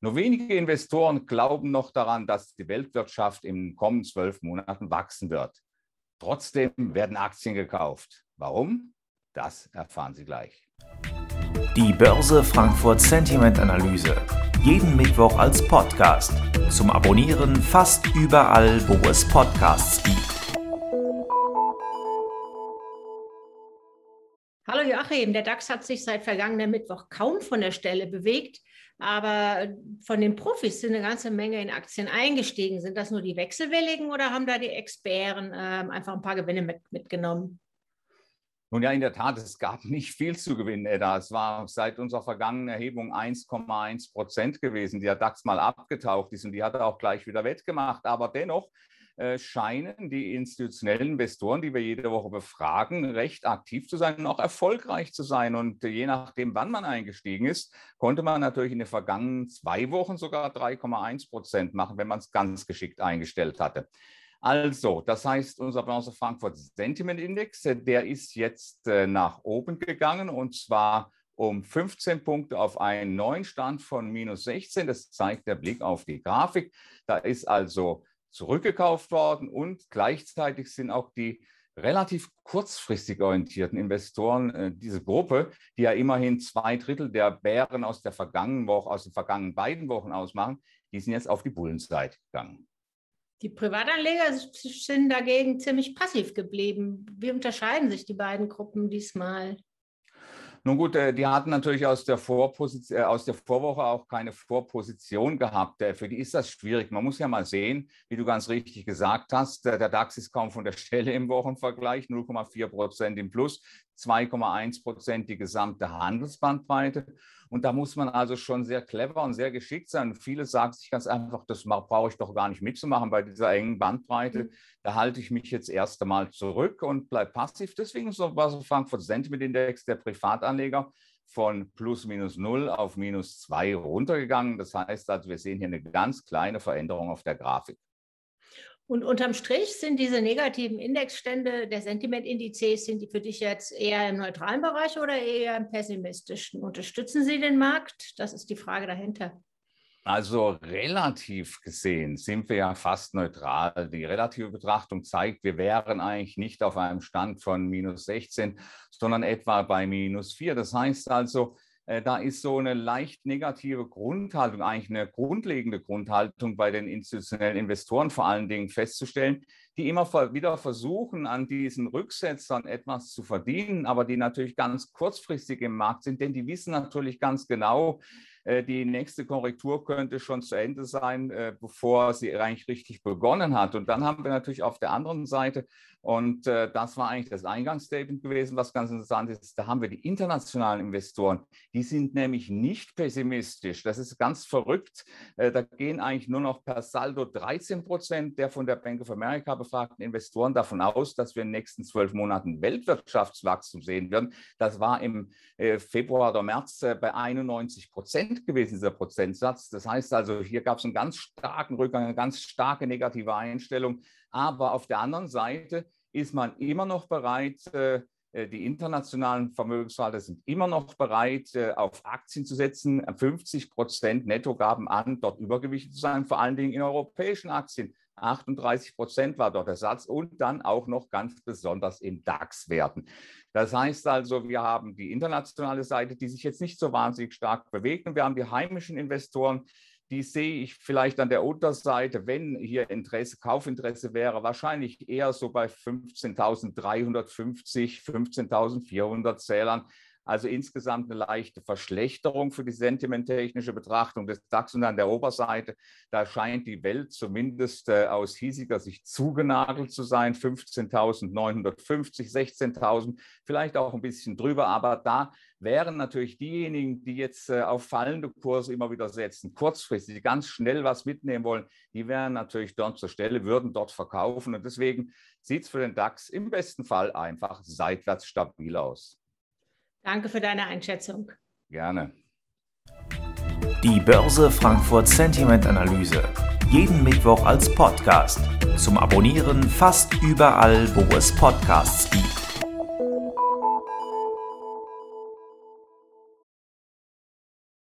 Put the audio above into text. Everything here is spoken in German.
Nur wenige Investoren glauben noch daran, dass die Weltwirtschaft in den kommenden zwölf Monaten wachsen wird. Trotzdem werden Aktien gekauft. Warum? Das erfahren Sie gleich. Die Börse Frankfurt Sentiment Analyse. Jeden Mittwoch als Podcast. Zum Abonnieren fast überall, wo es Podcasts gibt. Hallo Joachim, der DAX hat sich seit vergangenem Mittwoch kaum von der Stelle bewegt. Aber von den Profis sind eine ganze Menge in Aktien eingestiegen. Sind das nur die Wechselwilligen oder haben da die Experten äh, einfach ein paar Gewinne mit, mitgenommen? Nun ja, in der Tat, es gab nicht viel zu gewinnen, Edda. Es war seit unserer vergangenen Erhebung 1,1 Prozent gewesen, die der DAX mal abgetaucht ist und die hat er auch gleich wieder wettgemacht. Aber dennoch äh, scheinen die institutionellen Investoren, die wir jede Woche befragen, recht aktiv zu sein und auch erfolgreich zu sein. Und je nachdem, wann man eingestiegen ist, konnte man natürlich in den vergangenen zwei Wochen sogar 3,1 Prozent machen, wenn man es ganz geschickt eingestellt hatte. Also, das heißt, unser Börse Frankfurt Sentiment Index, äh, der ist jetzt äh, nach oben gegangen und zwar um 15 Punkte auf einen neuen Stand von minus 16. Das zeigt der Blick auf die Grafik. Da ist also zurückgekauft worden und gleichzeitig sind auch die relativ kurzfristig orientierten Investoren, äh, diese Gruppe, die ja immerhin zwei Drittel der Bären aus der vergangenen Woche, aus den vergangenen beiden Wochen ausmachen, die sind jetzt auf die Bullenseite gegangen. Die Privatanleger sind dagegen ziemlich passiv geblieben. Wie unterscheiden sich die beiden Gruppen diesmal? Nun gut, äh, die hatten natürlich aus der, Vorposition, äh, aus der Vorwoche auch keine Vorposition gehabt. Äh, für die ist das schwierig. Man muss ja mal sehen, wie du ganz richtig gesagt hast, der DAX ist kaum von der Stelle im Wochenvergleich, 0,4 Prozent im Plus. 2,1 Prozent die gesamte Handelsbandbreite. Und da muss man also schon sehr clever und sehr geschickt sein. Viele sagen sich ganz einfach, das brauche ich doch gar nicht mitzumachen bei dieser engen Bandbreite. Mhm. Da halte ich mich jetzt erst einmal zurück und bleibe passiv. Deswegen war so Frankfurt Sentiment Index der Privatanleger von plus minus null auf minus zwei runtergegangen. Das heißt also, wir sehen hier eine ganz kleine Veränderung auf der Grafik. Und unterm Strich sind diese negativen Indexstände der Sentimentindizes, sind die für dich jetzt eher im neutralen Bereich oder eher im pessimistischen? Unterstützen sie den Markt? Das ist die Frage dahinter. Also relativ gesehen sind wir ja fast neutral. Die relative Betrachtung zeigt, wir wären eigentlich nicht auf einem Stand von minus 16, sondern etwa bei minus 4. Das heißt also, da ist so eine leicht negative Grundhaltung, eigentlich eine grundlegende Grundhaltung bei den institutionellen Investoren vor allen Dingen festzustellen, die immer wieder versuchen, an diesen Rücksetzern etwas zu verdienen, aber die natürlich ganz kurzfristig im Markt sind, denn die wissen natürlich ganz genau, äh, die nächste Korrektur könnte schon zu Ende sein, äh, bevor sie eigentlich richtig begonnen hat. Und dann haben wir natürlich auf der anderen Seite, und äh, das war eigentlich das Eingangsstatement gewesen, was ganz interessant ist, da haben wir die internationalen Investoren, die sind nämlich nicht pessimistisch. Das ist ganz verrückt. Da gehen eigentlich nur noch per Saldo 13 Prozent der von der Bank of America befragten Investoren davon aus, dass wir in den nächsten zwölf Monaten Weltwirtschaftswachstum sehen werden. Das war im Februar oder März bei 91 Prozent Prozent gewesen, dieser Prozentsatz. Das heißt also, hier gab es einen ganz starken Rückgang, eine ganz starke negative Einstellung. Aber auf der anderen Seite ist man immer noch bereit, äh, äh, die internationalen Vermögensverwalter sind immer noch bereit, äh, auf Aktien zu setzen. 50 Prozent Netto gaben an, dort übergewichtet zu sein, vor allen Dingen in europäischen Aktien. 38 Prozent war dort der Satz und dann auch noch ganz besonders in DAX-Werten. Das heißt also, wir haben die internationale Seite, die sich jetzt nicht so wahnsinnig stark bewegt und wir haben die heimischen Investoren, die sehe ich vielleicht an der Unterseite, wenn hier Interesse, Kaufinteresse wäre, wahrscheinlich eher so bei 15.350, 15.400 Zählern. Also insgesamt eine leichte Verschlechterung für die sentimenttechnische Betrachtung des DAX und an der Oberseite. Da scheint die Welt zumindest äh, aus hiesiger Sicht zugenagelt zu sein. 15.950, 16.000, vielleicht auch ein bisschen drüber. Aber da wären natürlich diejenigen, die jetzt äh, auf fallende Kurse immer wieder setzen, kurzfristig, ganz schnell was mitnehmen wollen, die wären natürlich dort zur Stelle, würden dort verkaufen. Und deswegen sieht es für den DAX im besten Fall einfach seitwärts stabil aus. Danke für deine Einschätzung. Gerne. Die Börse Frankfurt Sentiment Analyse. Jeden Mittwoch als Podcast. Zum Abonnieren fast überall, wo es Podcasts gibt.